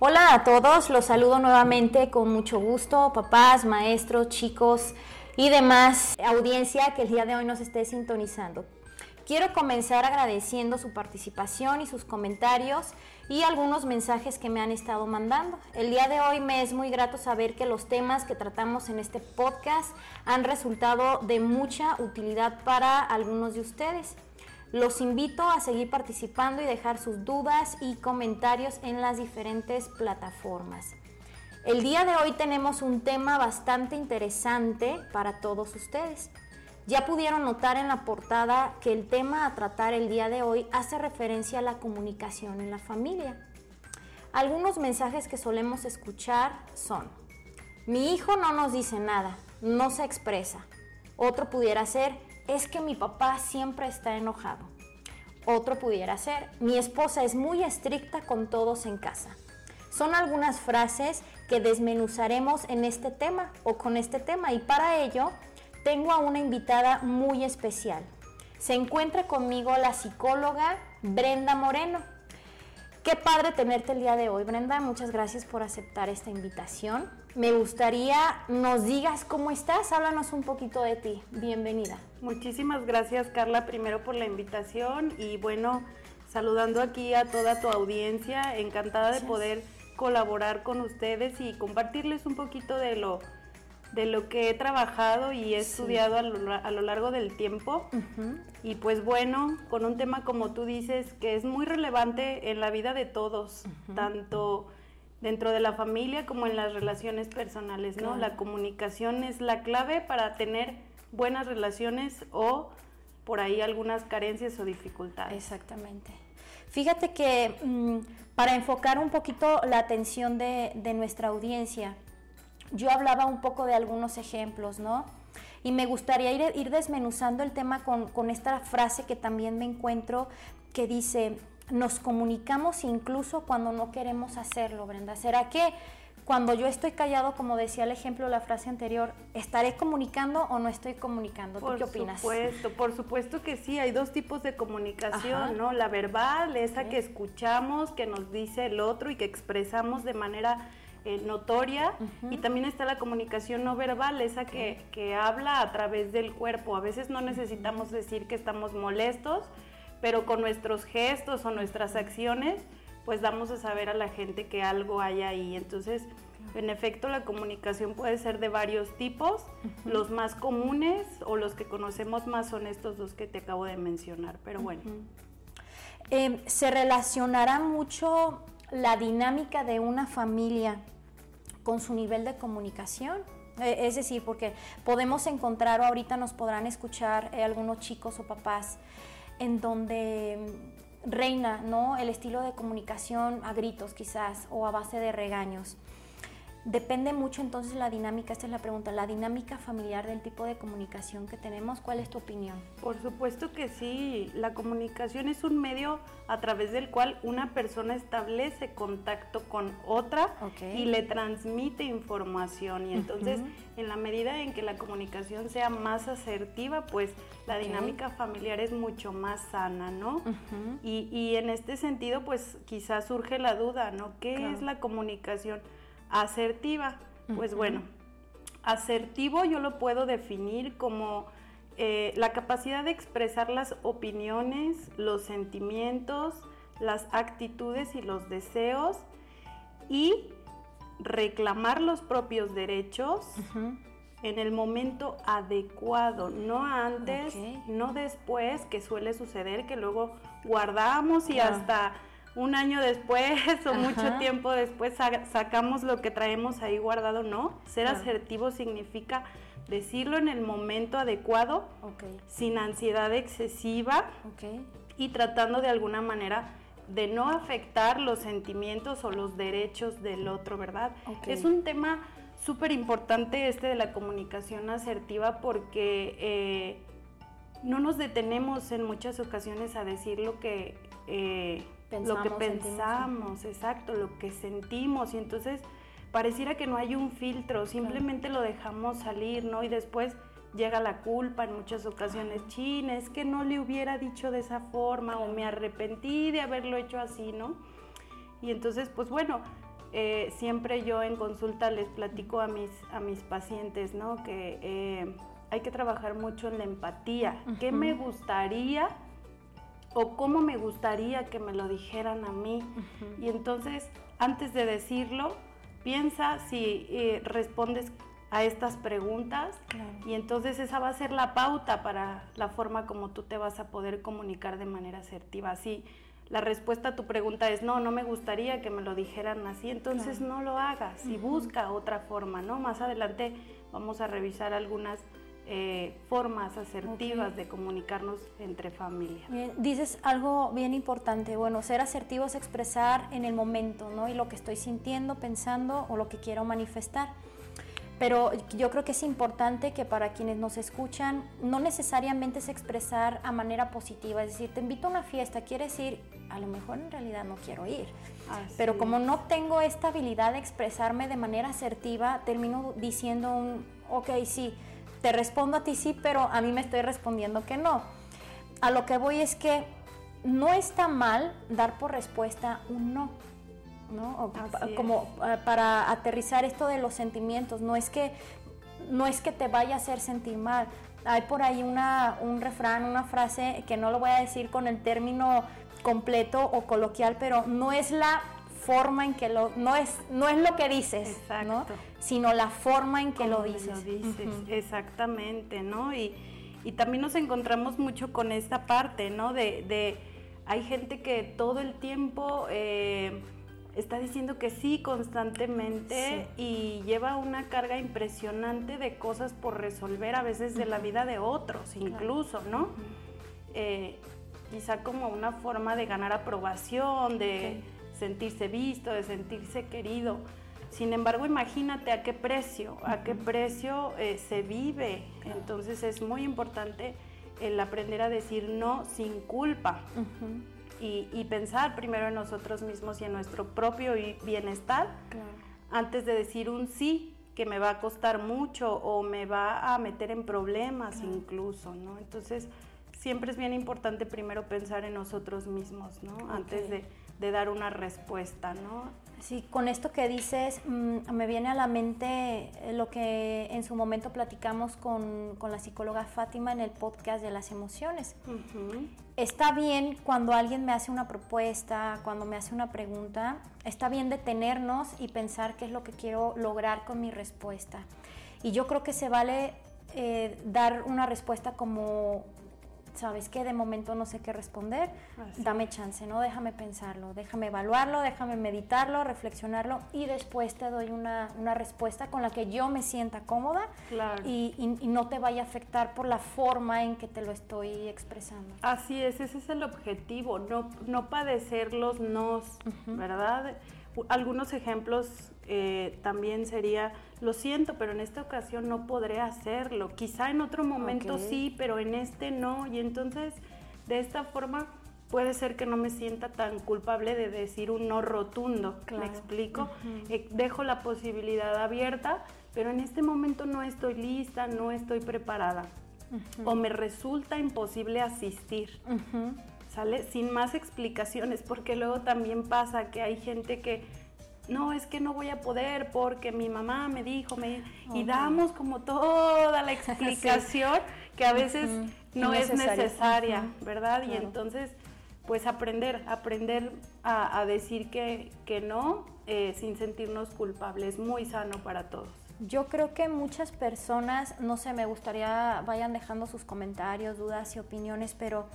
Hola a todos, los saludo nuevamente con mucho gusto, papás, maestros, chicos y demás audiencia que el día de hoy nos esté sintonizando. Quiero comenzar agradeciendo su participación y sus comentarios y algunos mensajes que me han estado mandando. El día de hoy me es muy grato saber que los temas que tratamos en este podcast han resultado de mucha utilidad para algunos de ustedes. Los invito a seguir participando y dejar sus dudas y comentarios en las diferentes plataformas. El día de hoy tenemos un tema bastante interesante para todos ustedes. Ya pudieron notar en la portada que el tema a tratar el día de hoy hace referencia a la comunicación en la familia. Algunos mensajes que solemos escuchar son, mi hijo no nos dice nada, no se expresa. Otro pudiera ser, es que mi papá siempre está enojado. Otro pudiera ser, mi esposa es muy estricta con todos en casa. Son algunas frases que desmenuzaremos en este tema o con este tema y para ello tengo a una invitada muy especial. Se encuentra conmigo la psicóloga Brenda Moreno. Qué padre tenerte el día de hoy, Brenda. Muchas gracias por aceptar esta invitación. Me gustaría nos digas cómo estás. Háblanos un poquito de ti. Bienvenida. Muchísimas gracias, Carla, primero por la invitación y bueno, saludando aquí a toda tu audiencia. Encantada de poder colaborar con ustedes y compartirles un poquito de lo de lo que he trabajado y he estudiado a lo, largo del tiempo. Y pues bueno, con un tema como tú dices, que es muy relevante en la vida de todos, tanto dentro de la familia como en las relaciones personales, ¿no? La comunicación es la clave para tener buenas relaciones o por ahí algunas carencias o dificultades. Exactamente. Fíjate que mm, para enfocar un poquito la atención de, de nuestra audiencia, yo hablaba un poco de algunos ejemplos, ¿no? Y me gustaría ir, desmenuzando el tema con, esta frase que también me encuentro que dice, nos comunicamos incluso cuando no queremos hacerlo, Brenda. ¿Será que cuando yo estoy callado, como decía el ejemplo, la frase anterior, ¿estaré comunicando o no estoy comunicando? ¿Tú qué opinas? Por supuesto, por supuesto que sí, hay dos tipos de comunicación, ¿no? La verbal, esa que escuchamos, que nos dice el otro y que expresamos de manera eh, notoria y también está la comunicación no verbal, esa que, que, habla a través del cuerpo. A veces no necesitamos decir que estamos molestos, pero con nuestros gestos o nuestras acciones, pues damos a saber a la gente que algo hay ahí. Entonces, en efecto, la comunicación puede ser de varios tipos. Los más comunes o los que conocemos más son estos dos que te acabo de mencionar, pero bueno. Em, se relacionará mucho la dinámica de una familia con su nivel de comunicación. Eh, es decir, porque podemos encontrar o ahorita nos podrán escuchar eh, algunos chicos o papás en donde mm, reina ¿no? el estilo de comunicación a gritos quizás o a base de regaños. Depende mucho entonces la dinámica, esta es la pregunta, la dinámica familiar del tipo de comunicación que tenemos. ¿Cuál es tu opinión? Por supuesto que sí, la comunicación es un medio a través del cual una persona establece contacto con otra y le transmite información. Y entonces, en la medida en que la comunicación sea más asertiva, pues la dinámica familiar es mucho más sana, ¿no? y, y, en este sentido, pues quizás surge la duda, ¿no? ¿Qué es la comunicación? Asertiva, pues bueno, asertivo yo lo puedo definir como eh, la capacidad de expresar las opiniones, los sentimientos, las actitudes y los deseos y reclamar los propios derechos en el momento adecuado, no antes, no después, que suele suceder que luego guardamos y hasta un año después o mucho tiempo después sacamos lo que traemos ahí guardado, no. Ser asertivo significa decirlo en el momento adecuado, sin ansiedad excesiva y tratando de alguna manera de no afectar los sentimientos o los derechos del otro, ¿verdad? Es un tema súper importante este de la comunicación asertiva porque eh, no nos detenemos en muchas ocasiones a decir lo que... Eh, lo que pensamos, exacto, lo que sentimos y entonces pareciera que no hay un filtro, simplemente lo dejamos salir, ¿no? Y después llega la culpa en muchas ocasiones, chin, es que no le hubiera dicho de esa forma o me arrepentí de haberlo hecho así, ¿no? Y entonces, pues bueno, eh, siempre yo en consulta les platico a mis, a mis pacientes, ¿no? Que eh, hay que trabajar mucho en la empatía. ¿Qué me gustaría o cómo me gustaría que me lo dijeran a mí? Y entonces, antes de decirlo, piensa si eh, respondes a estas preguntas y entonces esa va a ser la pauta para la forma como tú te vas a poder comunicar de manera asertiva. Si la respuesta a tu pregunta es no, no me gustaría que me lo dijeran así, entonces no lo hagas y busca otra forma, ¿no? Más adelante vamos a revisar algunas eh, formas asertivas de comunicarnos entre familias. dices algo bien importante, bueno, ser asertivo es expresar en el momento, ¿no? Y lo que estoy sintiendo, pensando o lo que quiero manifestar. Pero yo creo que es importante que para quienes nos escuchan, no necesariamente es expresar a manera positiva, es decir, te invito a una fiesta, quieres ir, a lo mejor en realidad no quiero ir. Pero como no tengo esta habilidad de expresarme de manera asertiva, termino diciendo un, ok, sí, te respondo a ti sí, pero a mí me estoy respondiendo que no. A lo que voy es que no está mal dar por respuesta un no ¿no? como ah, para aterrizar esto de los sentimientos, no es que no es que te vaya a hacer sentir mal. Hay por ahí una, un refrán, una frase que no lo voy a decir con el término completo o coloquial, pero no es la forma en que lo no es no es lo que dices, sino la forma en que lo dices. Exactamente, ¿no? Y, y, también nos encontramos mucho con esta parte, ¿no? De, de hay gente que todo el tiempo eh, está diciendo que sí constantemente y lleva una carga impresionante de cosas por resolver, a veces de la vida de otros incluso, ¿no? Eh, quizá como una forma de ganar aprobación, de sentirse visto, de sentirse querido. Sin embargo, imagínate a qué precio, a qué precio eh, se vive. Entonces es muy importante el aprender a decir no sin culpa y, pensar primero en nosotros mismos y en nuestro propio bienestar antes de decir un sí que me va a costar mucho o me va a meter en problemas incluso, ¿no? Entonces, siempre es bien importante primero pensar en nosotros mismos, ¿no? Antes de, de dar una respuesta, ¿no? Sí, con esto que dices, mm, me viene a la mente eh, lo que en su momento platicamos con, la psicóloga Fátima en el podcast de las emociones. Está bien cuando alguien me hace una propuesta, cuando me hace una pregunta, está bien detenernos y pensar qué es lo que quiero lograr con mi respuesta. Y yo creo que se vale eh, dar una respuesta como ¿sabes qué? De momento no sé qué responder, dame chance, ¿no? Déjame pensarlo, déjame evaluarlo, déjame meditarlo, reflexionarlo y después te doy una, respuesta con la que yo me sienta cómoda y, no te vaya a afectar por la forma en que te lo estoy expresando. Así es, ese es el objetivo, no, no padecer los nos, ¿verdad? Algunos ejemplos eh, también sería, lo siento, pero en esta ocasión no podré hacerlo. Quizá en otro momento sí, pero en este no. Y entonces, de esta forma, puede ser que no me sienta tan culpable de decir un no rotundo. ¿Me explico? Eh, dejo la posibilidad abierta, pero en este momento no estoy lista, no estoy preparada. O me resulta imposible asistir. ¿Sale? Sin más explicaciones, porque luego también pasa que hay gente que no, es que no voy a poder porque mi mamá me dijo, me, y damos como toda la explicación que a veces no es necesaria, ¿verdad? Y entonces, pues aprender, aprender a, decir que, que no eh, sin sentirnos culpables, muy sano para todos. Yo creo que muchas personas, no sé, me gustaría vayan dejando sus comentarios, dudas y opiniones, pero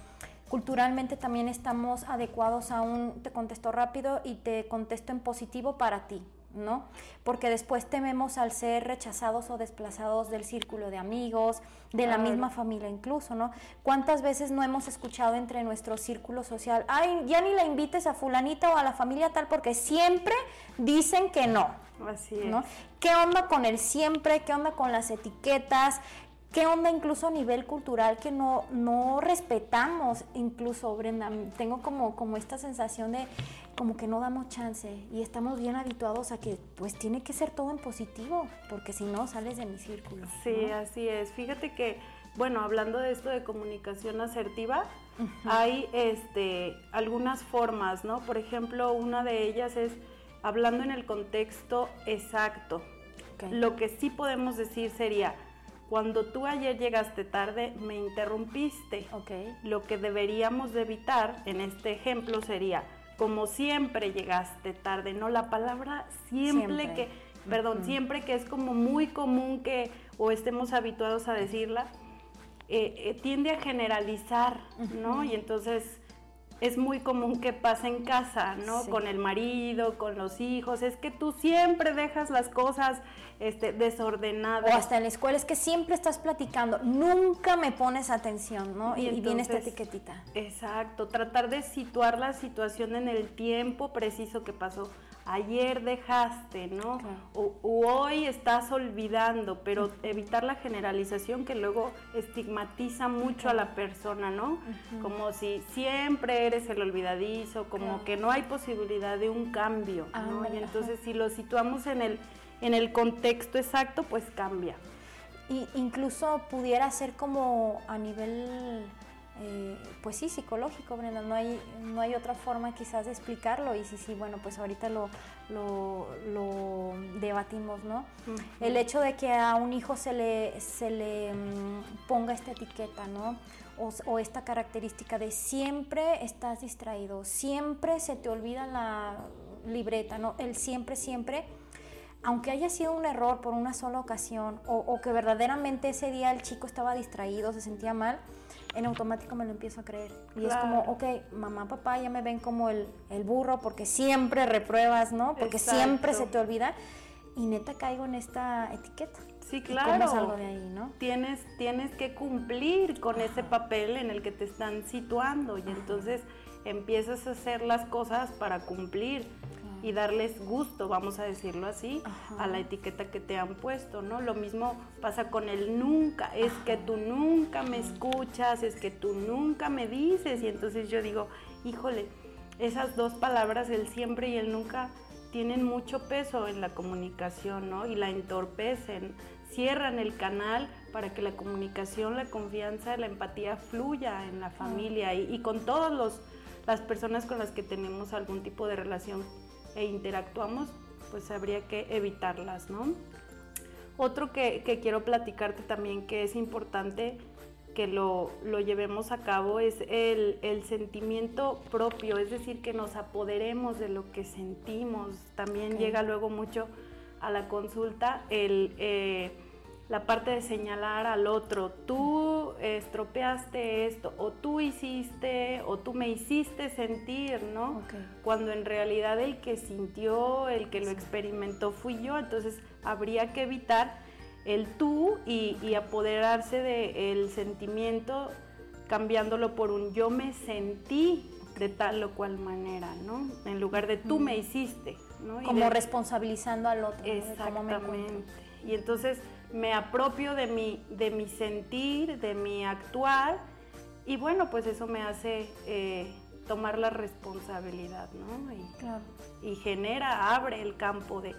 culturalmente también estamos adecuados a un te contesto rápido y te contesto en positivo para ti, ¿no? Porque después tememos al ser rechazados o desplazados del círculo de amigos, de la misma familia incluso, ¿no? ¿Cuántas veces no hemos escuchado entre nuestro círculo social, ay, ya ni la invites a fulanita o a la familia tal porque siempre dicen que no? Así es. ¿no? ¿Qué onda con el siempre? ¿Qué onda con las etiquetas? ¿Qué onda incluso a nivel cultural que no, no respetamos incluso, Brenda? Tengo como, como esta sensación de como que no damos chance y estamos bien habituados a que pues tiene que ser todo en positivo, porque si no sales de mi círculo. Sí, así es. Fíjate que, bueno, hablando de esto de comunicación asertiva, hay este, algunas formas, ¿no? Por ejemplo, una de ellas es hablando en el contexto exacto. Lo que sí podemos decir sería, cuando tú ayer llegaste tarde, me interrumpiste. Lo que deberíamos de evitar en este ejemplo sería, como siempre llegaste tarde, no la palabra siempre, que, perdón, siempre que es como muy común que o estemos habituados a decirla, eh, eh, tiende a generalizar, ¿no? Y entonces es muy común que pase en casa, ¿no? Con el marido, con los hijos. Es que tú siempre dejas las cosas este, desordenadas. O hasta en la escuela es que siempre estás platicando, nunca me pones atención, ¿no? Y, viene esta etiquetita. Exacto, tratar de situar la situación en el tiempo preciso que pasó ayer dejaste, ¿no? O, hoy estás olvidando, pero evitar la generalización que luego estigmatiza mucho a la persona, ¿no? Como si siempre eres el olvidadizo, como que no hay posibilidad de un cambio, ¿no? y entonces si lo situamos en el, en el contexto exacto, pues cambia. Y incluso pudiera ser como a nivel eh, pues sí, psicológico, Brenda, no hay, no hay otra forma quizás de explicarlo y sí, sí, bueno, pues ahorita lo, lo, debatimos, ¿no? El hecho de que a un hijo se le, se le mm, ponga esta etiqueta, ¿no? O, esta característica de siempre estás distraído, siempre se te olvida la libreta, ¿no? El siempre, siempre aunque haya sido un error por una sola ocasión o, o, que verdaderamente ese día el chico estaba distraído, se sentía mal, en automático me lo empiezo a creer. Y es como, ok, mamá, papá ya me ven como el, burro porque siempre repruebas, ¿no? Porque siempre se te olvida. Y neta caigo en esta etiqueta. Sí, claro. ¿Cómo de ahí, no? Tienes, tienes que cumplir con ese papel en el que te están situando y entonces empiezas a hacer las cosas para cumplir y darles gusto, vamos a decirlo así, a la etiqueta que te han puesto, ¿no? Lo mismo pasa con el nunca, es que tú nunca me escuchas, es que tú nunca me dices y entonces yo digo, híjole, esas dos palabras, el siempre y el nunca, tienen mucho peso en la comunicación, ¿no? Y la entorpecen, cierran el canal para que la comunicación, la confianza, la empatía fluya en la familia y, y con todas las personas con las que tenemos algún tipo de relación e interactuamos, pues habría que evitarlas, ¿no? Otro que, quiero platicarte también que es importante que lo, llevemos a cabo es el, sentimiento propio, es decir, que nos apoderemos de lo que sentimos. También llega luego mucho a la consulta el... Eh, la parte de señalar al otro, tú estropeaste esto, o tú hiciste, o tú me hiciste sentir, ¿no? Cuando en realidad el que sintió, el que lo experimentó fui yo, entonces habría que evitar el tú y, apoderarse del sentimiento cambiándolo por un yo me sentí de tal o cual manera, ¿no? En lugar de tú me hiciste, ¿no? Como responsabilizando al otro. Exactamente. y entonces me apropio de mi, de mi sentir, de mi actuar, y bueno, pues eso me hace eh, tomar la responsabilidad, ¿no? Y, y genera, abre el campo de,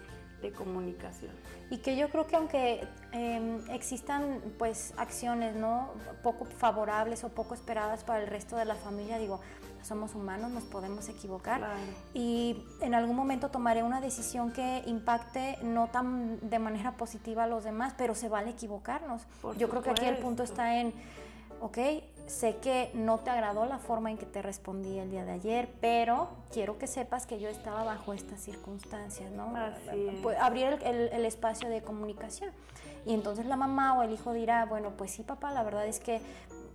comunicación. Y que yo creo que aunque em, existan pues acciones no poco favorables o poco esperadas para el resto de la familia, digo, somos humanos, nos podemos equivocar y en algún momento tomaré una decisión que impacte no tan de manera positiva a los demás, pero se vale equivocarnos. yo creo que aquí el punto está en, ok, sé que no te agradó la forma en que te respondí el día de ayer, pero quiero que sepas que yo estaba bajo estas circunstancias, ¿no? Pues, abrir el, espacio de comunicación. Y entonces la mamá o el hijo dirá, bueno, pues sí, papá, la verdad es que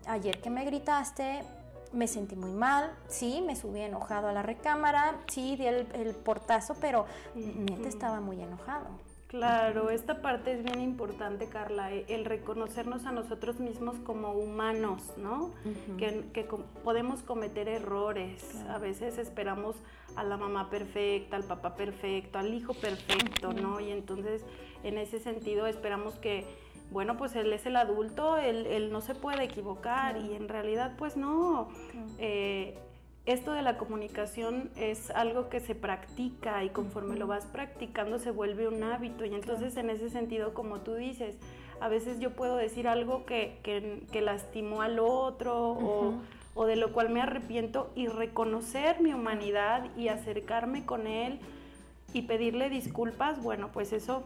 ayer que me gritaste, me sentí muy mal, sí, me subí enojado a la recámara, sí, di el, portazo, pero neta estaba muy enojado. Claro, esta parte es bien importante, Carla, eh, el reconocernos a nosotros mismos como humanos, ¿no? que, podemos cometer errores. A veces esperamos a la mamá perfecta, al papá perfecto, al hijo perfecto, ¿no? Y entonces, en ese sentido, esperamos que, bueno, pues él es el adulto, él, no se puede equivocar y en realidad, pues no. Eh, esto de la comunicación es algo que se practica y conforme lo vas practicando se vuelve un hábito. Y entonces en ese sentido como tú dices, a veces yo puedo decir algo que, que, lastimó al otro o, o, de lo cual me arrepiento y reconocer mi humanidad y acercarme con él y pedirle disculpas, bueno, pues eso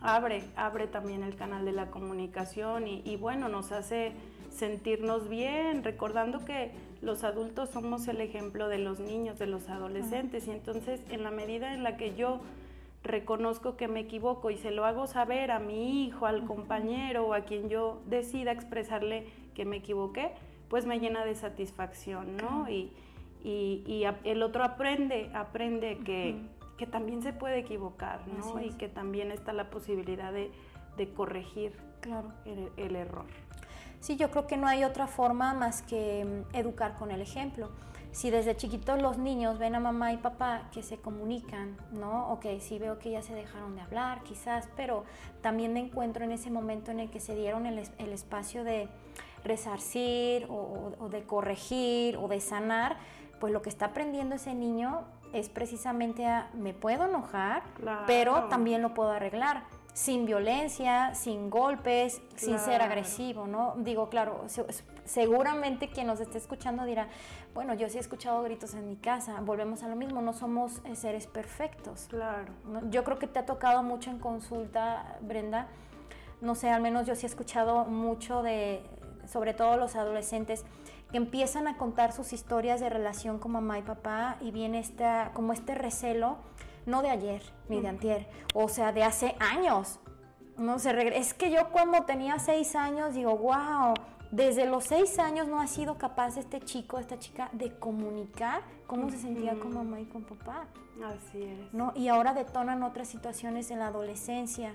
abre, abre también el canal de la comunicación y, bueno, nos hace sentirnos bien, recordando que los adultos somos el ejemplo de los niños, de los adolescentes, y entonces en la medida en la que yo reconozco que me equivoco y se lo hago saber a mi hijo, al compañero o a quien yo decida expresarle que me equivoqué, pues me llena de satisfacción, ¿no? Y, y, el otro aprende, aprende que, que, también se puede equivocar, ¿no? Y que también está la posibilidad de, de corregir claro. el, error. Sí, yo creo que no hay otra forma más que mm, educar con el ejemplo. Si desde chiquitos los niños ven a mamá y papá que se comunican, ¿no? Ok, sí veo que ya se dejaron de hablar, quizás, pero también me encuentro en ese momento en el que se dieron el, el espacio de resarcir o, o, de corregir o de sanar, pues lo que está aprendiendo ese niño es precisamente a, me puedo enojar, pero también lo puedo arreglar sin violencia, sin golpes, sin ser agresivo, ¿no? Digo, claro, seguramente quien nos esté escuchando dirá, bueno, yo sí he escuchado gritos en mi casa, volvemos a lo mismo, no somos eh, seres perfectos. Claro. Yo creo que te ha tocado mucho en consulta, Brenda, no sé, al menos yo sí he escuchado mucho de, sobre todo los adolescentes, que empiezan a contar sus historias de relación con mamá y papá y viene esta, como este recelo, no de ayer ni de antier, o sea, de hace años. No se Es que yo cuando tenía seis años digo, wow, desde los seis años no ha sido capaz este chico, esta chica, de comunicar cómo se sentía con mamá y con papá. Así es. ¿no? Y ahora detonan otras situaciones en la adolescencia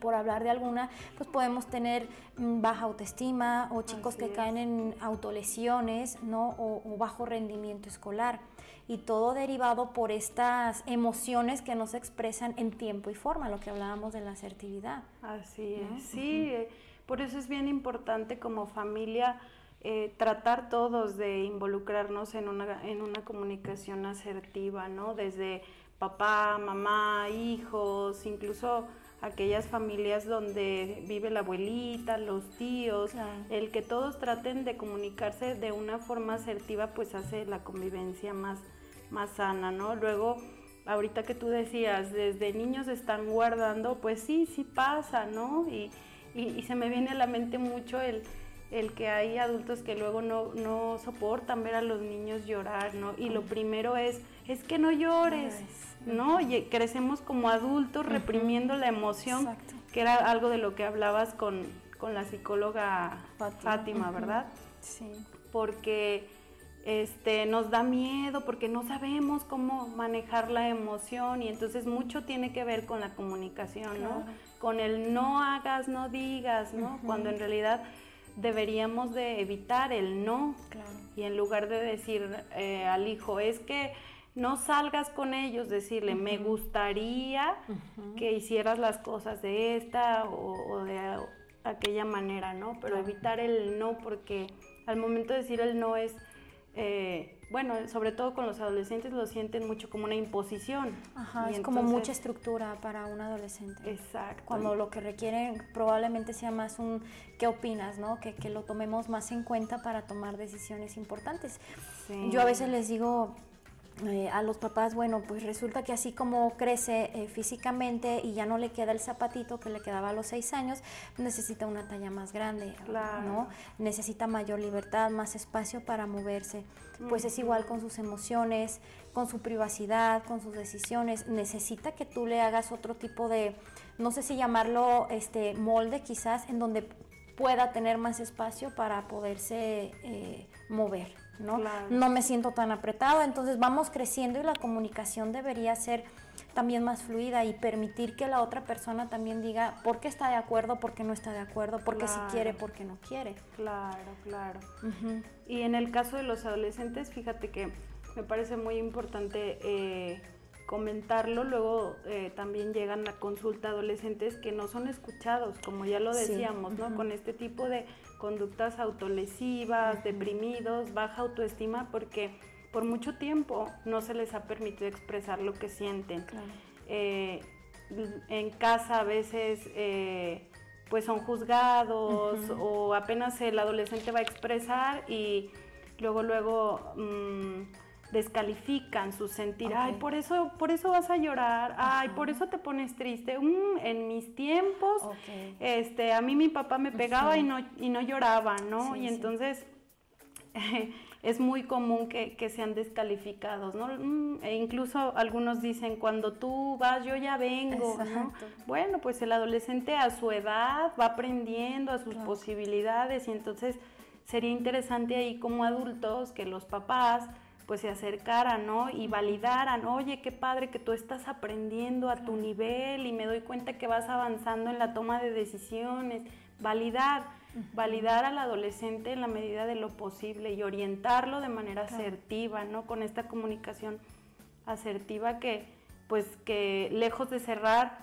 por hablar de alguna, pues podemos tener mm, baja autoestima o chicos que caen en autolesiones, ¿no? O, bajo rendimiento escolar. Y todo derivado por estas emociones que no se expresan en tiempo y forma, lo que hablábamos de la asertividad. Así es, sí. Eh, por eso es bien importante como familia eh, tratar todos de involucrarnos en una, en una comunicación asertiva, ¿no? Desde papá, mamá, hijos, incluso aquellas familias donde vive la abuelita, los tíos, el que todos traten de comunicarse de una forma asertiva pues hace la convivencia más, más sana, ¿no? Luego, ahorita que tú decías, desde niños están guardando, pues sí, sí pasa, ¿no? Y, y, se me viene a la mente mucho el, el que hay adultos que luego no, no soportan ver a los niños llorar, ¿no? Y lo primero es, es que no llores. ¿No? Y crecemos como adultos reprimiendo la emoción, que era algo de lo que hablabas con, la psicóloga Fátima, ¿verdad? Sí. Porque este, nos da miedo, porque no sabemos cómo manejar la emoción y entonces mucho tiene que ver con la comunicación, ¿no? Con el no hagas, no digas, ¿no? Cuando en realidad deberíamos de evitar el no. Y en lugar de decir eh, al hijo, es que no salgas con ellos, decirle, me gustaría que hicieras las cosas de esta o, de aquella manera, ¿no? Pero evitar el no, porque al momento de decir el no es, eh, bueno, sobre todo con los adolescentes lo sienten mucho como una imposición. Ajá, es como mucha estructura para un adolescente. Exacto. Cuando lo que requieren probablemente sea más un ¿qué opinas? ¿no? Que, que lo tomemos más en cuenta para tomar decisiones importantes. Yo a veces les digo, eh, a los papás, bueno, pues resulta que así como crece eh, físicamente y ya no le queda el zapatito que le quedaba a los seis años, necesita una talla más grande, ¿no? Necesita mayor libertad, más espacio para moverse. Pues es igual con sus emociones, con su privacidad, con sus decisiones. Necesita que tú le hagas otro tipo de, no sé si llamarlo este molde quizás, en donde pueda tener más espacio para poderse eh, mover. ¿No? No me siento tan apretado, entonces vamos creciendo y la comunicación debería ser también más fluida y permitir que la otra persona también diga por qué está de acuerdo, por qué no está de acuerdo, por qué si quiere, por qué no quiere. Claro, claro. Y en el caso de los adolescentes, fíjate que me parece muy importante eh, comentarlo. Luego eh, también llegan a consulta adolescentes que no son escuchados, como ya lo decíamos, ¿no? Con este tipo de conductas autolesivas, deprimidos, baja autoestima, porque por mucho tiempo no se les ha permitido expresar lo que sienten. Eh, en casa a veces eh, pues son juzgados o apenas el adolescente va a expresar y luego luego mm, descalifican su sentir, ay, por eso, por eso vas a llorar, ay, por eso te pones triste, mm, en mis tiempos, este, a mí mi papá me pegaba y no, y no lloraba, ¿no? y entonces es muy común que, sean descalificados, ¿no? Mm, e incluso algunos dicen, cuando tú vas, yo ya vengo, ¿no? Bueno, pues el adolescente a su edad va aprendiendo a sus posibilidades y entonces sería interesante ahí como adultos que los papás pues se acercaran, ¿no? Y validaran, oye, qué padre que tú estás aprendiendo a tu nivel y me doy cuenta que vas avanzando en la toma de decisiones, validar validar al adolescente en la medida de lo posible y orientarlo de manera asertiva, ¿no? Con esta comunicación asertiva que, pues, que lejos de cerrar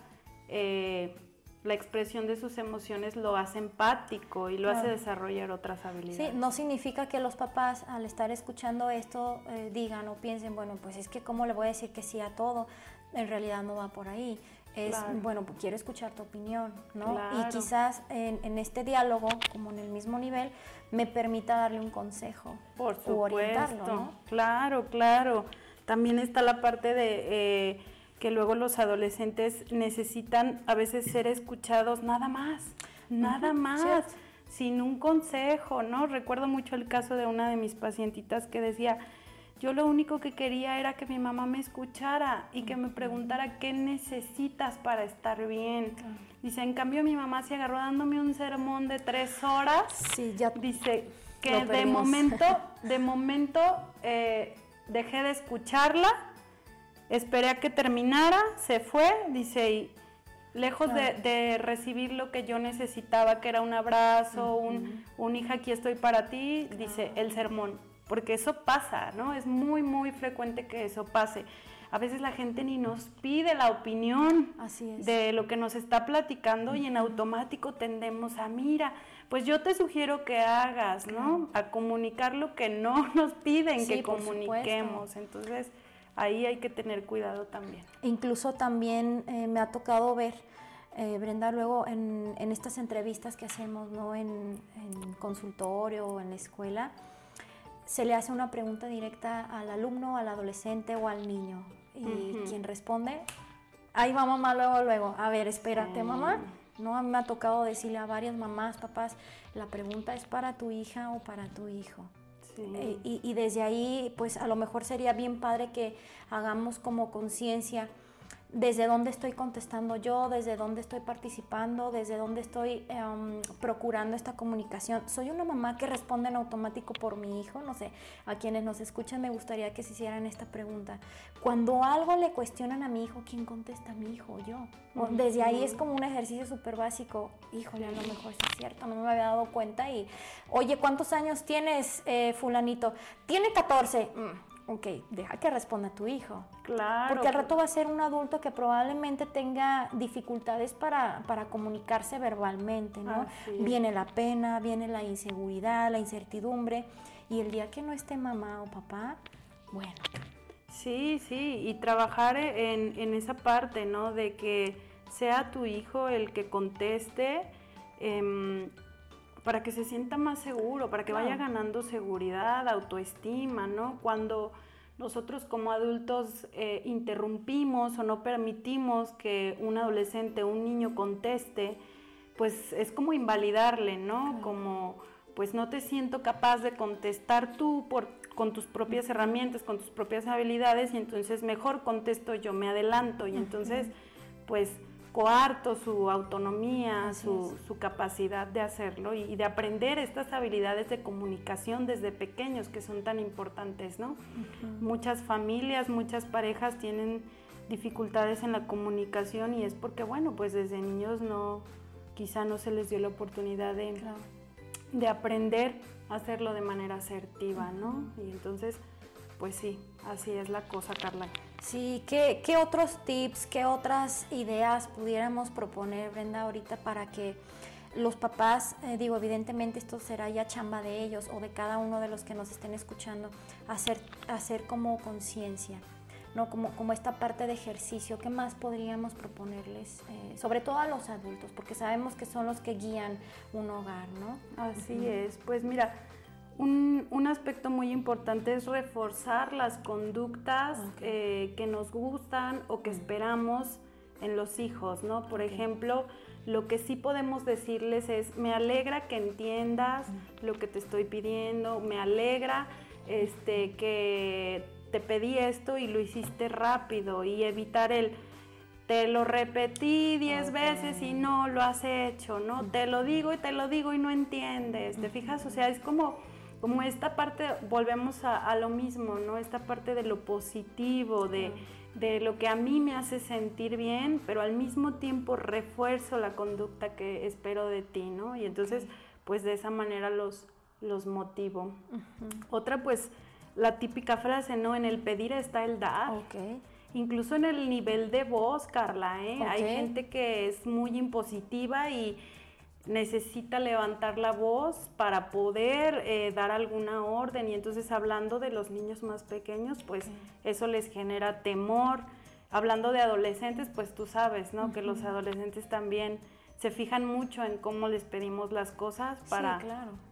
eh, la expresión de sus emociones lo hace empático y lo hace desarrollar otras habilidades. Sí, no significa que los papás al estar escuchando esto eh, digan o piensen, bueno, pues es que cómo le voy a decir que sí a todo, en realidad no va por ahí es, bueno, pues quiero escuchar tu opinión, ¿no? Y quizás en, este diálogo, como en el mismo nivel, me permita darle un consejo. Por supuesto. orientarlo, ¿no? Claro, claro. También está la parte de eh, que luego los adolescentes necesitan a veces ser escuchados nada más, nada más, sin un consejo, ¿no? Recuerdo mucho el caso de una de mis pacientitas que decía, yo lo único que quería era que mi mamá me escuchara y que me preguntara qué necesitas para estar bien. Dice, en cambio mi mamá se agarró dándome un sermón de tres horas. Sí, ya. Dice que de momento, de momento eh, dejé de escucharla, esperé a que terminara, se fue, dice, y lejos de, recibir lo que yo necesitaba, que era un abrazo, un, un hija, aquí estoy para ti, dice, el sermón porque eso pasa, ¿no? Es muy, muy frecuente que eso pase. A veces la gente ni nos pide la opinión de lo que nos está platicando y en automático tendemos a, mira, pues yo te sugiero que hagas, ¿no? A comunicar lo que no nos piden que comuniquemos. Entonces, ahí hay que tener cuidado también. Incluso también eh, me ha tocado ver, eh, Brenda, luego en, estas entrevistas que hacemos, ¿no? En, en consultorio o en la escuela, se le hace una pregunta directa al alumno, al adolescente o al niño. Y quien responde, ahí va mamá luego, luego. A ver, espérate, mamá. No, a mí me ha tocado decirle a varias mamás, papás, la pregunta es para tu hija o para tu hijo. Eh, y, y, desde ahí, pues a lo mejor sería bien padre que hagamos como conciencia desde dónde estoy contestando yo, desde dónde estoy participando, desde dónde estoy em, procurando esta comunicación. Soy una mamá que responde en automático por mi hijo, no sé, a quienes nos escuchan me gustaría que se hicieran esta pregunta. Cuando algo le cuestionan a mi hijo, ¿quién contesta? ¿Mi hijo o yo? Desde ahí es como un ejercicio súper básico. Híjole, a lo mejor es cierto, no me había dado cuenta y, oye, ¿cuántos años tienes, eh, fulanito? Tiene 14 ok, deja que responda tu hijo. Claro. Porque al rato va a ser un adulto que probablemente tenga dificultades para, comunicarse verbalmente, ¿no? Viene la pena, viene la inseguridad, la incertidumbre, y el día que no esté mamá o papá, bueno. Sí, sí, y trabajar en, esa parte, ¿no? De que sea tu hijo el que conteste. Em, para que se sienta más seguro, para que vaya ganando seguridad, autoestima, ¿no? Cuando nosotros como adultos eh, interrumpimos o no permitimos que un adolescente o un niño conteste, pues es como invalidarle, ¿no? Como, pues no te siento capaz de contestar tú por, con tus propias herramientas, con tus propias habilidades, y entonces mejor contesto yo, me adelanto, y entonces, pues coarto su autonomía, su, capacidad de hacerlo y, de aprender estas habilidades de comunicación desde pequeños que son tan importantes, ¿no? Muchas familias, muchas parejas tienen dificultades en la comunicación y es porque, bueno, pues desde niños no, quizá no se les dio la oportunidad de, de aprender a hacerlo de manera asertiva, ¿no? Y entonces, pues sí, así es la cosa, Carla. Sí, ¿qué, ¿qué, otros tips, qué otras ideas pudiéramos proponer, Brenda, ahorita para que los papás, eh, digo, evidentemente esto será ya chamba de ellos o de cada uno de los que nos estén escuchando, hacer, hacer como conciencia, ¿no? Como, como esta parte de ejercicio, ¿qué más podríamos proponerles? Eh, sobre todo a los adultos, porque sabemos que son los que guían un hogar, ¿no? Así es, pues mira, un, aspecto muy importante es reforzar las conductas eh, que nos gustan o que esperamos en los hijos, ¿no? Por ejemplo, lo que sí podemos decirles es, me alegra que entiendas lo que te estoy pidiendo, me alegra este, que te pedí esto y lo hiciste rápido y evitar el te lo repetí diez veces y no lo has hecho, ¿no? Te lo digo y te lo digo y no entiendes, ¿te fijas? O sea, es como, como esta parte, volvemos a, lo mismo, ¿no? Esta parte de lo positivo, de, de, lo que a mí me hace sentir bien, pero al mismo tiempo refuerzo la conducta que espero de ti, ¿no? Y entonces, pues de esa manera los, los motivo. Otra, pues, la típica frase, ¿no? En el pedir está el dar. Okay incluso en el nivel de voz, Carla, ¿eh? Hay gente que es muy impositiva y necesita levantar la voz para poder eh, dar alguna orden. Y entonces hablando de los niños más pequeños, pues eso les genera temor. Hablando de adolescentes, pues tú sabes, ¿no? Que los adolescentes también se fijan mucho en cómo les pedimos las cosas para,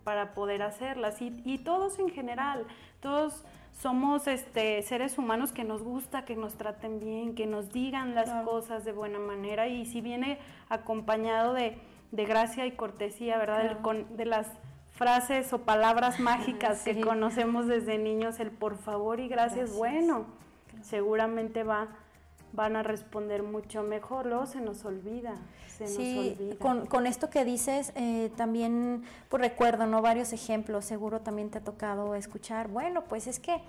para poder hacerlas. Y, y todos en general, todos somos este, seres humanos que nos gusta que nos traten bien, que nos digan las cosas de buena manera. Y si viene acompañado de, gracia y cortesía, ¿verdad? de las frases o palabras mágicas que conocemos desde niños, el por favor y gracias, bueno, seguramente va van a responder mucho mejor, luego se nos olvida. Se sí, Con, con, esto que dices, eh, también pues recuerdo, ¿no? Varios ejemplos, seguro también te ha tocado escuchar, bueno, pues es que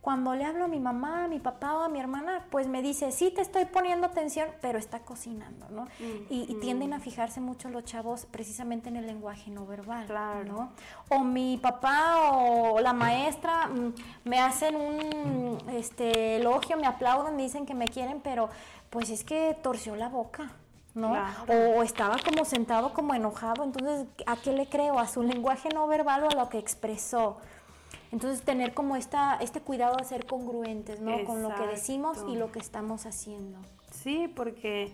cuando le hablo a mi mamá, a mi papá o a mi hermana, pues me dice, sí te estoy poniendo atención, pero está cocinando, ¿no? y, tienden a fijarse mucho los chavos precisamente en el lenguaje no verbal, claro. ¿no? O mi papá o la maestra mm, me hacen un este, elogio, me aplauden, me dicen que me quieren, pero pues es que torció la boca. ¿no? O, estaba como sentado como enojado, entonces, ¿a qué le creo? ¿A su lenguaje no verbal o a lo que expresó? Entonces tener como esta, este cuidado de ser congruentes, ¿no? Con lo que decimos y lo que estamos haciendo. Sí, porque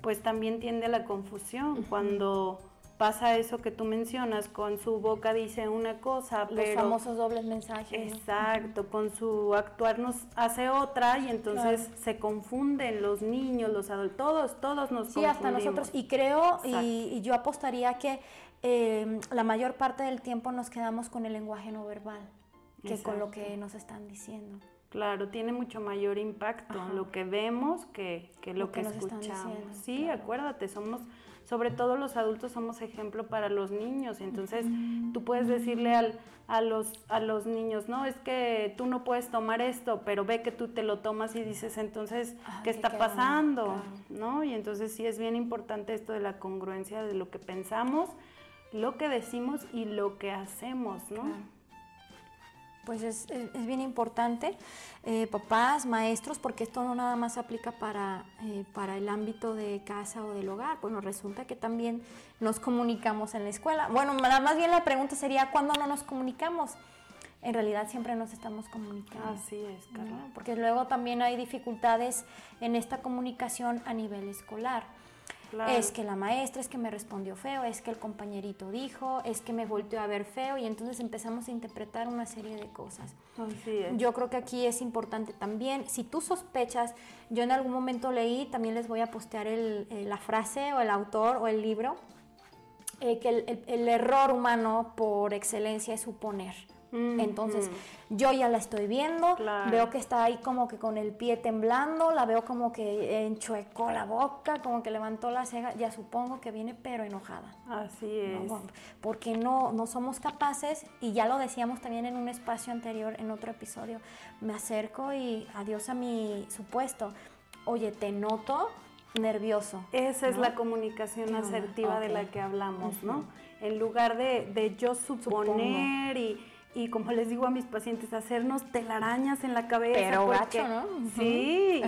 pues también tiende la confusión cuando pasa eso que tú mencionas, con su boca dice una cosa, Los famosos dobles mensajes. Exacto, con su actuar nos hace otra y entonces se confunden los niños, los adultos, todos, todos nos Sí, hasta nosotros. Y creo, y, yo apostaría que eh, la mayor parte del tiempo nos quedamos con el lenguaje no verbal que con lo que nos están diciendo. Claro, tiene mucho mayor impacto lo que vemos que, lo, que, escuchamos. sí, acuérdate, somos, sobre todo los adultos somos ejemplo para los niños. Entonces, tú puedes decirle al, a, los, a los niños, no, es que tú no puedes tomar esto, pero ve que tú te lo tomas y dices, entonces, ¿qué está pasando? ¿No? Y entonces sí es bien importante esto de la congruencia de lo que pensamos, lo que decimos y lo que hacemos, ¿no? Pues es, bien importante, eh, papás, maestros, porque esto no nada más aplica para, eh, para el ámbito de casa o del hogar. Bueno, resulta que también nos comunicamos en la escuela. Bueno, más bien la pregunta sería, ¿cuándo no nos comunicamos? En realidad siempre nos estamos comunicando. Así es, Carla. Porque luego también hay dificultades en esta comunicación a nivel escolar. Es que la maestra, es que me respondió feo, es que el compañerito dijo, es que me volteó a ver feo y entonces empezamos a interpretar una serie de cosas. Yo creo que aquí es importante también, si tú sospechas, yo en algún momento leí, también les voy a postear la frase o el autor o el libro, eh, que el error humano por excelencia es suponer. Entonces, yo ya la estoy viendo, veo que está ahí como que con el pie temblando, la veo como que enchuecó la boca, como que levantó la ceja, ya supongo que viene pero enojada. Así es. porque no, no somos capaces, y ya lo decíamos también en un espacio anterior, en otro episodio, me acerco y adiós a mi supuesto, oye, te noto nervioso. Esa es la comunicación asertiva de la que hablamos, ¿no? En lugar de, yo suponer y y como les digo a mis pacientes, hacernos telarañas en la cabeza. Pero gacho, ¿no? Sí,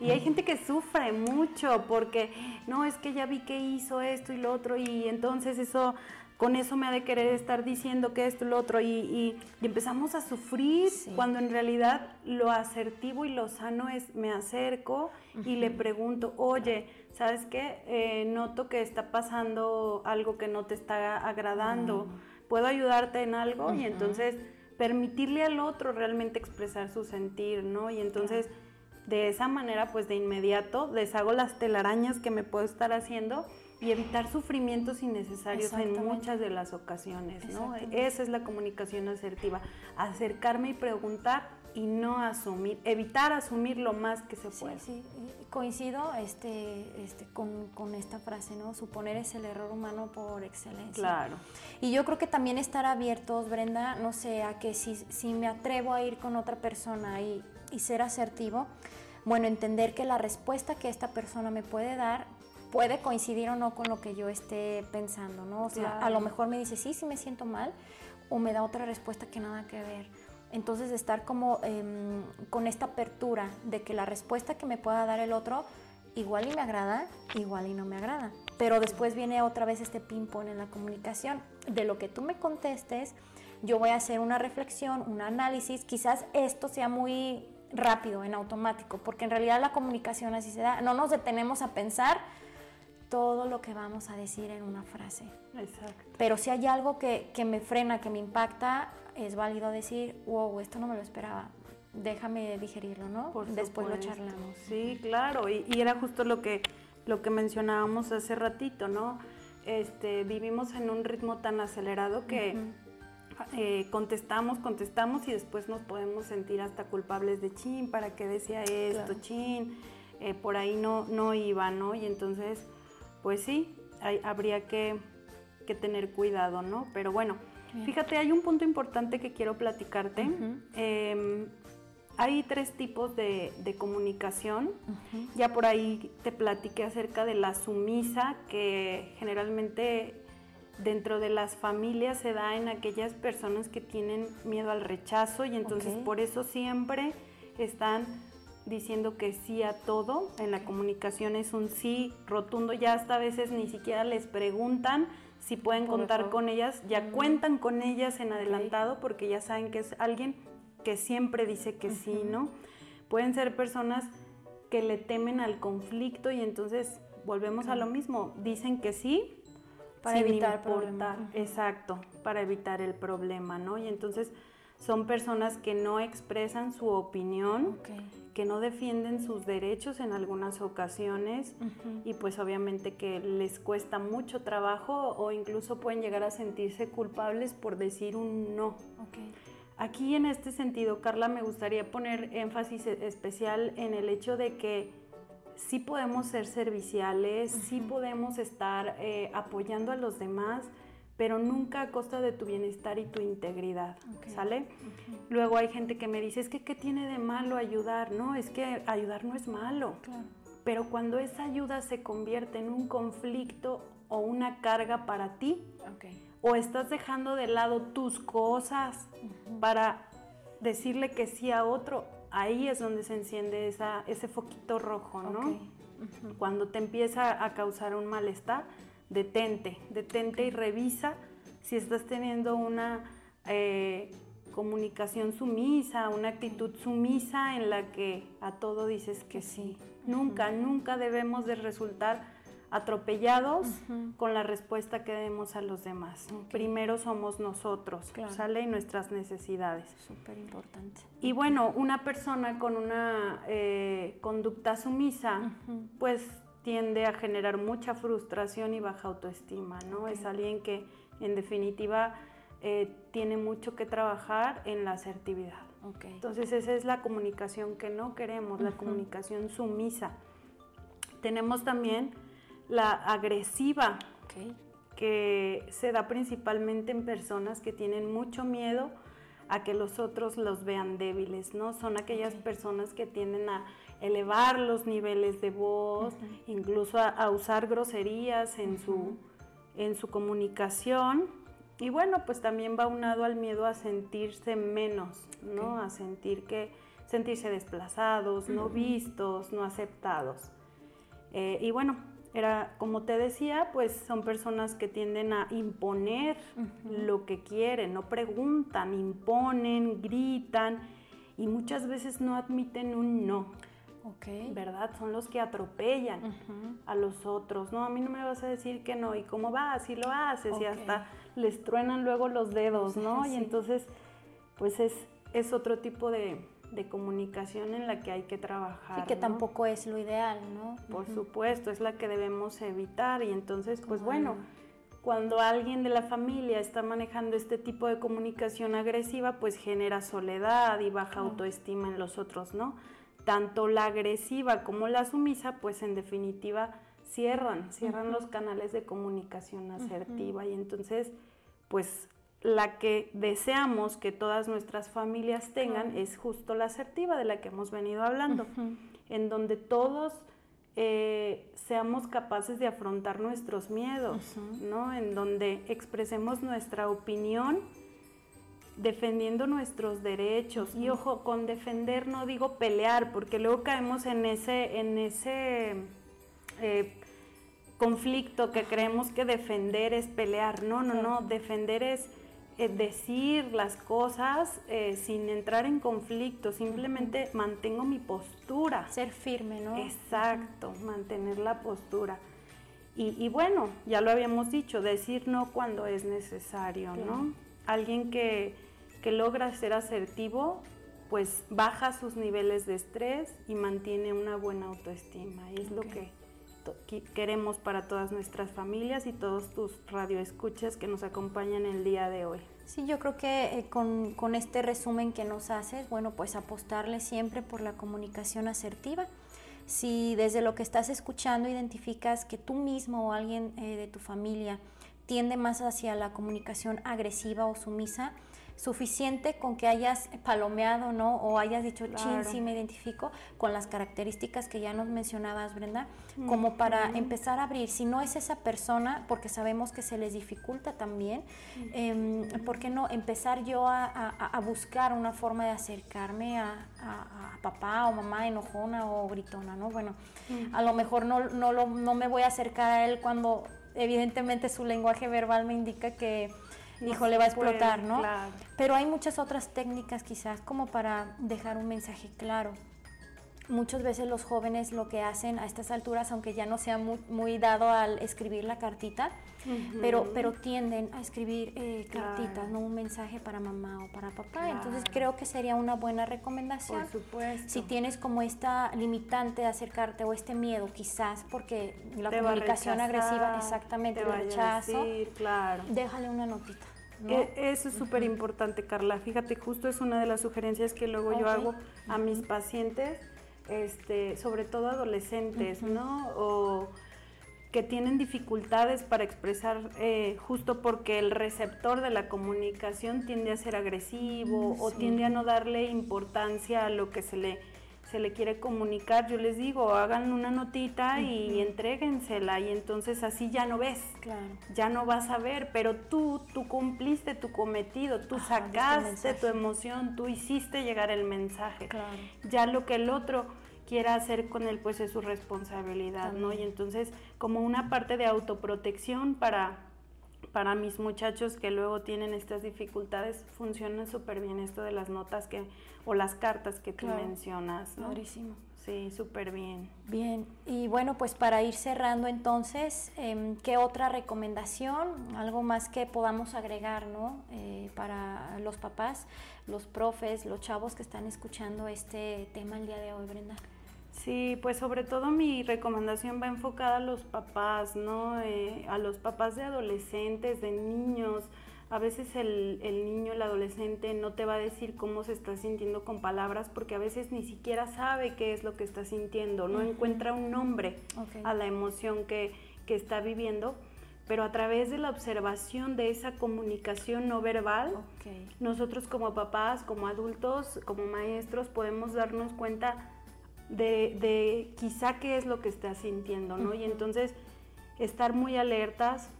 y, hay gente que sufre mucho porque, no, es que ya vi que hizo esto y lo otro y entonces eso, con eso me ha de querer estar diciendo que esto y lo otro y, empezamos a sufrir cuando en realidad lo asertivo y lo sano es me acerco y le pregunto, oye, ¿sabes qué? Eh, noto que está pasando algo que no te está agradando puedo ayudarte en algo y entonces permitirle al otro realmente expresar su sentir, ¿no? Y entonces de esa manera pues de inmediato deshago las telarañas que me puedo estar haciendo y evitar sufrimientos innecesarios en muchas de las ocasiones, ¿no? Esa es la comunicación asertiva, acercarme y preguntar y no asumir, evitar asumir lo más que se puede. Sí, sí, coincido este, este, con, con, esta frase, ¿no? Suponer es el error humano por excelencia. Claro. Y yo creo que también estar abiertos, Brenda, no sé, a que si, si me atrevo a ir con otra persona y, y ser asertivo, bueno, entender que la respuesta que esta persona me puede dar puede coincidir o no con lo que yo esté pensando, ¿no? O sea, a lo mejor me dice, sí, sí me siento mal, o me da otra respuesta que nada que ver. Entonces, estar como em, con esta apertura de que la respuesta que me pueda dar el otro, igual y me agrada, igual y no me agrada. Pero después viene otra vez este ping-pong en la comunicación. De lo que tú me contestes, yo voy a hacer una reflexión, un análisis. Quizás esto sea muy rápido, en automático, porque en realidad la comunicación así se da. No nos detenemos a pensar todo lo que vamos a decir en una frase. Exacto. Pero si hay algo que, que, me frena, que me impacta, es válido decir, wow, esto no me lo esperaba. Déjame digerirlo, ¿no? Después lo charlamos. Sí, claro. Y, y, era justo lo que, lo que mencionábamos hace ratito, ¿no? Este, vivimos en un ritmo tan acelerado que eh, contestamos, contestamos y después nos podemos sentir hasta culpables de chin, ¿para qué decía esto? Chin, eh, por ahí no, no iba, ¿no? Y entonces pues sí, habría que, tener cuidado, ¿no? Pero bueno, fíjate, hay un punto importante que quiero platicarte. Em, hay tres tipos de, comunicación. Ya por ahí te platiqué acerca de la sumisa, que generalmente dentro de las familias se da en aquellas personas que tienen miedo al rechazo y entonces por eso siempre están diciendo que sí a todo. En la comunicación es un sí rotundo. Ya hasta a veces ni siquiera les preguntan si pueden contar con ellas. Ya cuentan con ellas en adelantado porque ya saben que es alguien que siempre dice que sí, ¿no? Pueden ser personas que le temen al conflicto y entonces volvemos a lo mismo. Dicen que sí. Para evitar importar. Exacto, para evitar el problema, ¿no? Y entonces son personas que no expresan su opinión, que no defienden sus derechos en algunas ocasiones y pues obviamente que les cuesta mucho trabajo o incluso pueden llegar a sentirse culpables por decir un no. Aquí en este sentido, Carla, me gustaría poner énfasis e-, especial en el hecho de que sí podemos ser serviciales, sí podemos estar eh, apoyando a los demás, pero nunca a costa de tu bienestar y tu integridad, ¿sale? Luego hay gente que me dice, es que ¿qué tiene de malo ayudar? No, es que ayudar no es malo. Pero cuando esa ayuda se convierte en un conflicto o una carga para ti, o estás dejando de lado tus cosas para decirle que sí a otro, ahí es donde se enciende esa, ese foquito rojo, ¿no? Cuando te empieza a causar un malestar, detente, detente y revisa si estás teniendo una eh, comunicación sumisa, una actitud sumisa en la que a todo dices que sí. Nunca, nunca debemos de resultar atropellados con la respuesta que demos a los demás. Primero somos nosotros, ¿sale? Y nuestras necesidades. Súper importante. Y bueno, una persona con una eh, conducta sumisa, pues tiende a generar mucha frustración y baja autoestima, ¿no? Es alguien que en definitiva eh, tiene mucho que trabajar en la asertividad. Entonces esa es la comunicación que no queremos, la comunicación sumisa. Tenemos también la agresiva, que se da principalmente en personas que tienen mucho miedo a que los otros los vean débiles, ¿no? Son aquellas personas que tienden a elevar los niveles de voz, incluso a, usar groserías en, su, en su comunicación. Y bueno, pues también va unado al miedo a sentirse menos, ¿no? A sentir que, sentirse desplazados, no vistos, no aceptados. Eh, y bueno, era como te decía, pues son personas que tienden a imponer lo que quieren, no preguntan, imponen, gritan y muchas veces no admiten un no. ¿verdad? Son los que atropellan a los otros, ¿no? A mí no me vas a decir que no, ¿y cómo va? Así lo haces y hasta les truenan luego los dedos, ¿no? Y entonces, pues es, es otro tipo de, comunicación en la que hay que trabajar. Y que tampoco es lo ideal, ¿no? Por supuesto, es la que debemos evitar y entonces, pues bueno, cuando alguien de la familia está manejando este tipo de comunicación agresiva, pues genera soledad y baja autoestima en los otros, ¿no? tanto la agresiva como la sumisa, pues en definitiva cierran, cierran los canales de comunicación asertiva y entonces, pues la que deseamos que todas nuestras familias tengan es justo la asertiva de la que hemos venido hablando, en donde todos eh, seamos capaces de afrontar nuestros miedos, ¿no? En donde expresemos nuestra opinión defendiendo nuestros derechos. Y ojo, con defender no digo pelear, porque luego caemos en ese, en ese eh, conflicto que creemos que defender es pelear. No, no, no, defender es decir las cosas eh, sin entrar en conflicto, simplemente mantengo mi postura. Ser firme, ¿no? Exacto, mantener la postura. Y, bueno, ya lo habíamos dicho, decir no cuando es necesario, ¿no? Alguien que, que logra ser asertivo, pues baja sus niveles de estrés y mantiene una buena autoestima. Y es lo que queremos para todas nuestras familias y todos tus radioescuchas que nos acompañan el día de hoy. Sí, yo creo que eh, con, con, este resumen que nos haces, bueno, pues apostarle siempre por la comunicación asertiva. Si desde lo que estás escuchando identificas que tú mismo o alguien eh, de tu familia tiende más hacia la comunicación agresiva o sumisa, suficiente con que hayas palomeado, ¿no? O hayas dicho, chin, sí me identifico con las características que ya nos mencionabas, Brenda, como para empezar a abrir. Si no es esa persona, porque sabemos que se les dificulta también, em, ¿por qué no empezar yo a, buscar una forma de acercarme a, papá o mamá enojona o gritona, ¿no? Bueno, a lo mejor no, no, no me voy a acercar a él cuando evidentemente su lenguaje verbal me indica que hijo, le va a explotar, ¿no? Pero hay muchas otras técnicas quizás como para dejar un mensaje claro. Muchas veces los jóvenes lo que hacen a estas alturas, aunque ya no sea muy, dado al escribir la cartita, pero, pero tienden a escribir eh, cartitas, ¿no? Un mensaje para mamá o para papá. Entonces creo que sería una buena recomendación. Por supuesto. Si tienes como esta limitante de acercarte o este miedo, quizás porque la comunicación agresiva, exactamente, el rechazo, claro. déjale una notita. E, eso es súper importante, Carla. Fíjate, justo es una de las sugerencias que luego yo hago a mis pacientes, este, sobre todo adolescentes, ¿no? O que tienen dificultades para expresar eh, justo porque el receptor de la comunicación tiende a ser agresivo o tiende a no darle importancia a lo que se le se le quiere comunicar, yo les digo, hagan una notita y entréguensela y entonces así ya no ves, ya no vas a ver, pero tú, tú cumpliste tu cometido, tú sacaste tu emoción, tú hiciste llegar el mensaje. Ya lo que el otro quiera hacer con él, pues es su responsabilidad, ¿no? Y entonces como una parte de autoprotección para para mis muchachos que luego tienen estas dificultades funciona súper bien esto de las notas que o las cartas que tú mencionas. ¿no? Sí, súper bien. Bien, y bueno, pues para ir cerrando entonces, em, ¿qué otra recomendación? Algo más que podamos agregar, ¿no? Eh, para los papás, los profes, los chavos que están escuchando este tema el día de hoy, Brenda. Sí, pues sobre todo mi recomendación va enfocada a los papás, ¿no? Eh, a los papás de adolescentes, de niños. A veces el, niño, el adolescente no te va a decir cómo se está sintiendo con palabras porque a veces ni siquiera sabe qué es lo que está sintiendo, no encuentra un nombre a la emoción que, que está viviendo pero a través de la observación de esa comunicación no verbal, nosotros como papás, como adultos, como maestros, podemos darnos cuenta de, quizá qué es lo que está sintiendo, ¿no? Y entonces estar muy alertas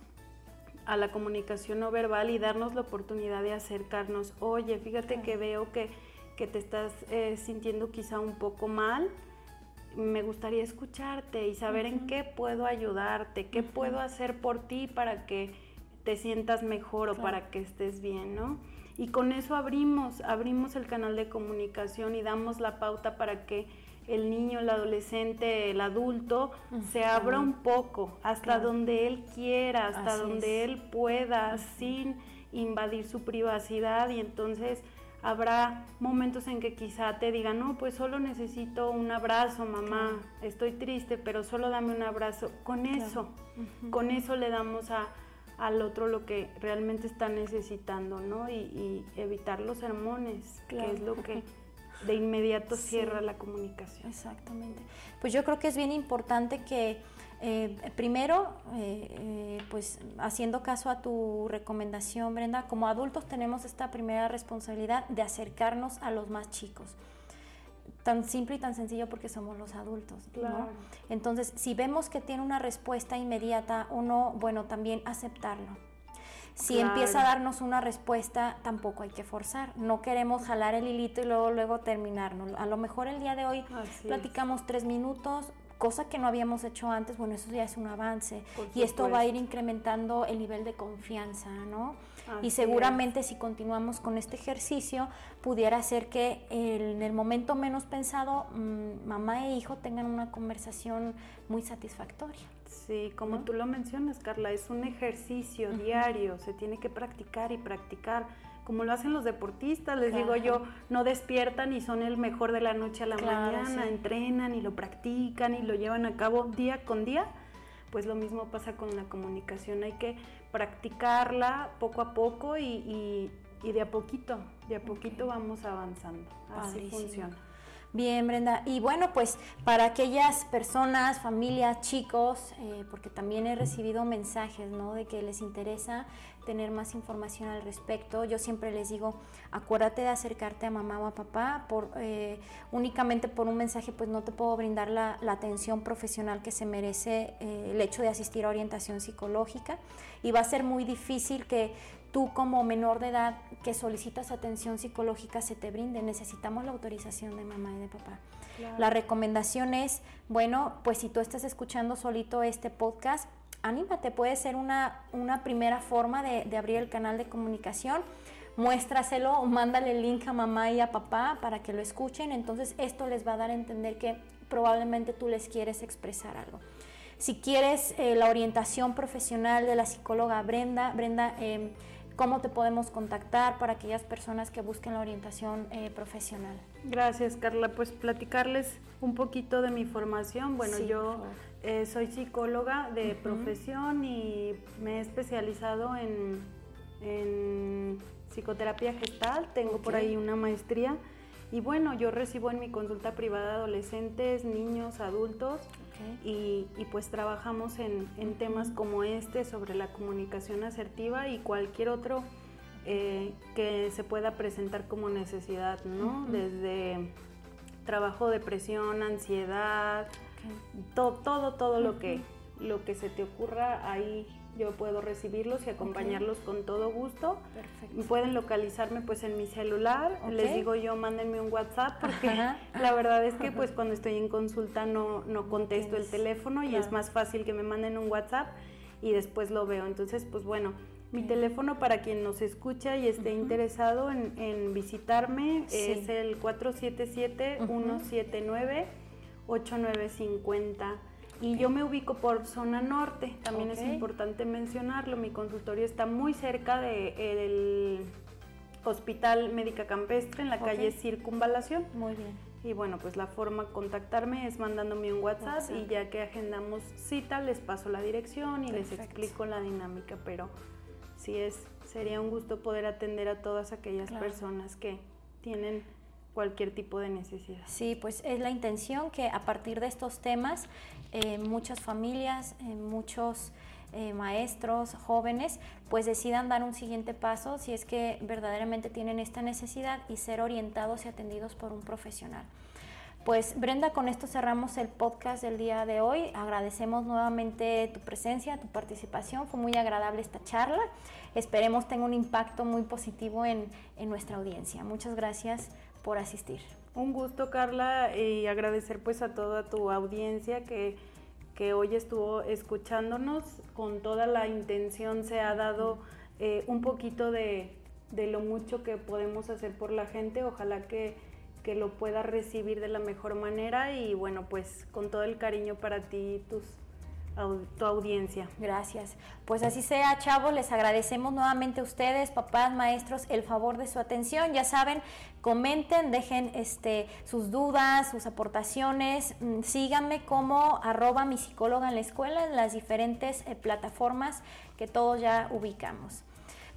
a la comunicación no verbal y darnos la oportunidad de acercarnos. Oye, fíjate que veo que, te estás eh, sintiendo quizá un poco mal. Me gustaría escucharte y saber en qué puedo ayudarte, qué puedo hacer por ti para que te sientas mejor o para que estés bien, ¿no? Y con eso abrimos, abrimos el canal de comunicación y damos la pauta para que el niño, el adolescente, el adulto, se abra un poco hasta donde él quiera, hasta donde él pueda, sin invadir su privacidad. Y entonces habrá momentos en que quizá te diga, no, pues solo necesito un abrazo, mamá, estoy triste, pero solo dame un abrazo. Con eso, con eso le damos a, al otro lo que realmente está necesitando, ¿no? Y, evitar los sermones, que es lo que de inmediato cierra la comunicación. Exactamente. Pues yo creo que es bien importante que eh, primero, eh, eh, pues haciendo caso a tu recomendación, Brenda, como adultos tenemos esta primera responsabilidad de acercarnos a los más chicos. Tan simple y tan sencillo porque somos los adultos. Claro. Entonces, si vemos que tiene una respuesta inmediata, uno, bueno, también aceptarlo si empieza a darnos una respuesta, tampoco hay que forzar. No queremos jalar el hilito y luego, luego terminarnos. A lo mejor el día de hoy platicamos tres minutos, cosa que no habíamos hecho antes, bueno, eso ya es un avance. y esto va a ir incrementando el nivel de confianza, ¿no? y seguramente si continuamos con este ejercicio, pudiera ser que en el momento menos pensado, mm, mamá e hijo tengan una conversación muy satisfactoria. Sí, como tú lo mencionas, Carla, es un ejercicio diario, se tiene que practicar y practicar como lo hacen los deportistas, les digo yo, no despiertan y son el mejor de la noche a la mañana, entrenan y lo practican y lo llevan a cabo día con día, pues lo mismo pasa con la comunicación, hay que practicarla poco a poco y, de a poquito, de a poquito vamos avanzando, así funciona. Bien, Brenda. Y bueno, pues para aquellas personas, familias, chicos, eh, porque también he recibido mensajes, ¿no? De que les interesa tener más información al respecto. Yo siempre les digo, acuérdate de acercarte a mamá o a papá. Por, eh, únicamente por un mensaje, pues no te puedo brindar la, atención profesional que se merece eh, el hecho de asistir a orientación psicológica. Y va a ser muy difícil que tú como menor de edad que solicitas atención psicológica se te brinde. Necesitamos la autorización de mamá y de papá. La recomendación es, bueno, pues si tú estás escuchando solito este podcast, anímate, puede ser una, una primera forma de, de, abrir el canal de comunicación. Muéstraselo o mándale el link a mamá y a papá para que lo escuchen. Entonces esto les va a dar a entender que probablemente tú les quieres expresar algo. Si quieres eh, la orientación profesional de la psicóloga Brenda, Brenda, eh, cómo te podemos contactar para aquellas personas que busquen la orientación eh, profesional. Gracias, Carla. Pues platicarles un poquito de mi formación. Bueno, yo eh, soy psicóloga de profesión y me he especializado en, psicoterapia gestal. Tengo por ahí una maestría. Y bueno, yo recibo en mi consulta privada adolescentes, niños, adultos y, pues trabajamos en, temas como este sobre la comunicación asertiva y cualquier otro eh, que se pueda presentar como necesidad, ¿no? Desde trabajo, depresión, ansiedad, todo, todo, todo lo, que, lo que se te ocurra ahí yo puedo recibirlos y acompañarlos con todo gusto. Perfecto. Pueden localizarme pues en mi celular, les digo yo mándenme un WhatsApp porque la verdad es que pues cuando estoy en consulta no, no contesto el teléfono y es más fácil que me manden un WhatsApp y después lo veo. Entonces pues bueno, mi teléfono para quien nos escucha y esté interesado en, visitarme es el 477 179 8950 y yo me ubico por zona norte, también es importante mencionarlo, mi consultorio está muy cerca del Hospital Médica Campestre en la calle Circunvalación. Muy bien. Y bueno, pues la forma de contactarme es mandándome un WhatsApp, y ya que agendamos cita les paso la dirección y les explico la dinámica, pero sí es, sería un gusto poder atender a todas aquellas personas que tienen cualquier tipo de necesidad. Sí, pues es la intención que a partir de estos temas eh, muchas familias, eh, muchos eh, maestros, jóvenes, pues decidan dar un siguiente paso si es que verdaderamente tienen esta necesidad y ser orientados y atendidos por un profesional. Pues Brenda, con esto cerramos el podcast del día de hoy. Agradecemos nuevamente tu presencia, tu participación. Fue muy agradable esta charla. Esperemos tenga un impacto muy positivo en, en nuestra audiencia. Muchas gracias por asistir. Un gusto, Carla, y agradecer pues a toda tu audiencia que, que hoy estuvo escuchándonos. Con toda la intención se ha dado eh, un poquito de, de, lo mucho que podemos hacer por la gente. Ojalá que, que lo pueda recibir de la mejor manera y bueno, pues con todo el cariño para ti y tus tu audiencia. Gracias. Pues así sea, chavos, les agradecemos nuevamente a ustedes, papás, maestros, el favor de su atención. Ya saben, comenten, dejen este, sus dudas, sus aportaciones. Mm, síganme como arroba mi psicóloga en la escuela en las diferentes eh, plataformas que todos ya ubicamos.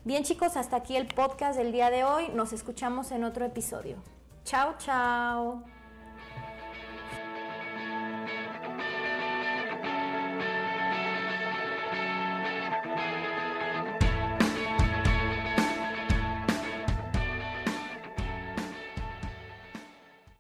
Bien chicos, hasta aquí el podcast del día de hoy. Nos escuchamos en otro episodio. Chao, chao.